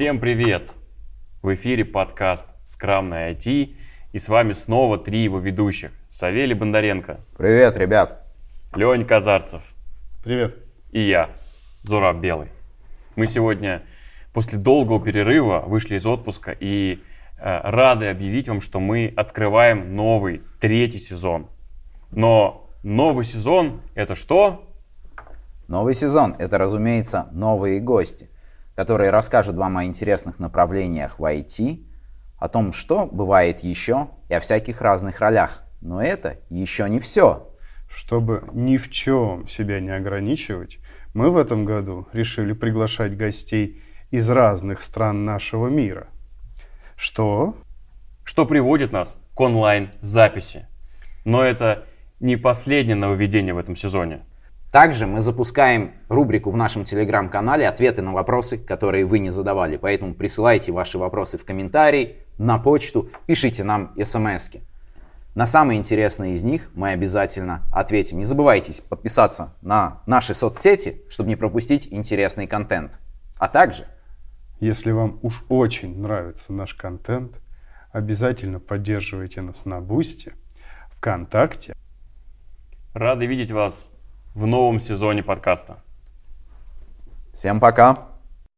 Всем привет! В эфире подкаст «Скрамная IT» и с вами снова три его ведущих. Савелий Бондаренко, Привет, ребят. Леонь Казарцев Привет. и я, Зураб Белый. Мы сегодня после долгого перерыва вышли из отпуска и э, рады объявить вам, что мы открываем новый, третий сезон. Но новый сезон это что? Новый сезон – это, разумеется, новые гости, которые расскажут вам о интересных направлениях в IT, о том, что бывает еще, и о всяких разных ролях. Но это еще не все. Чтобы ни в чем себя не ограничивать, мы в этом году решили приглашать гостей из разных стран нашего мира. Что? Что приводит нас к онлайн-записи. Но это не последнее нововведение в этом сезоне. Также мы запускаем рубрику в нашем телеграм-канале «Ответы на вопросы, которые вы не задавали». Поэтому присылайте ваши вопросы в комментарии, на почту, пишите нам смс -ки. На самые интересные из них мы обязательно ответим. Не забывайте подписаться на наши соцсети, чтобы не пропустить интересный контент. А также Если вам уж очень нравится наш контент, обязательно поддерживайте нас на Boosty, ВКонтакте. Рады видеть вас в новом сезоне подкаста. всем пока!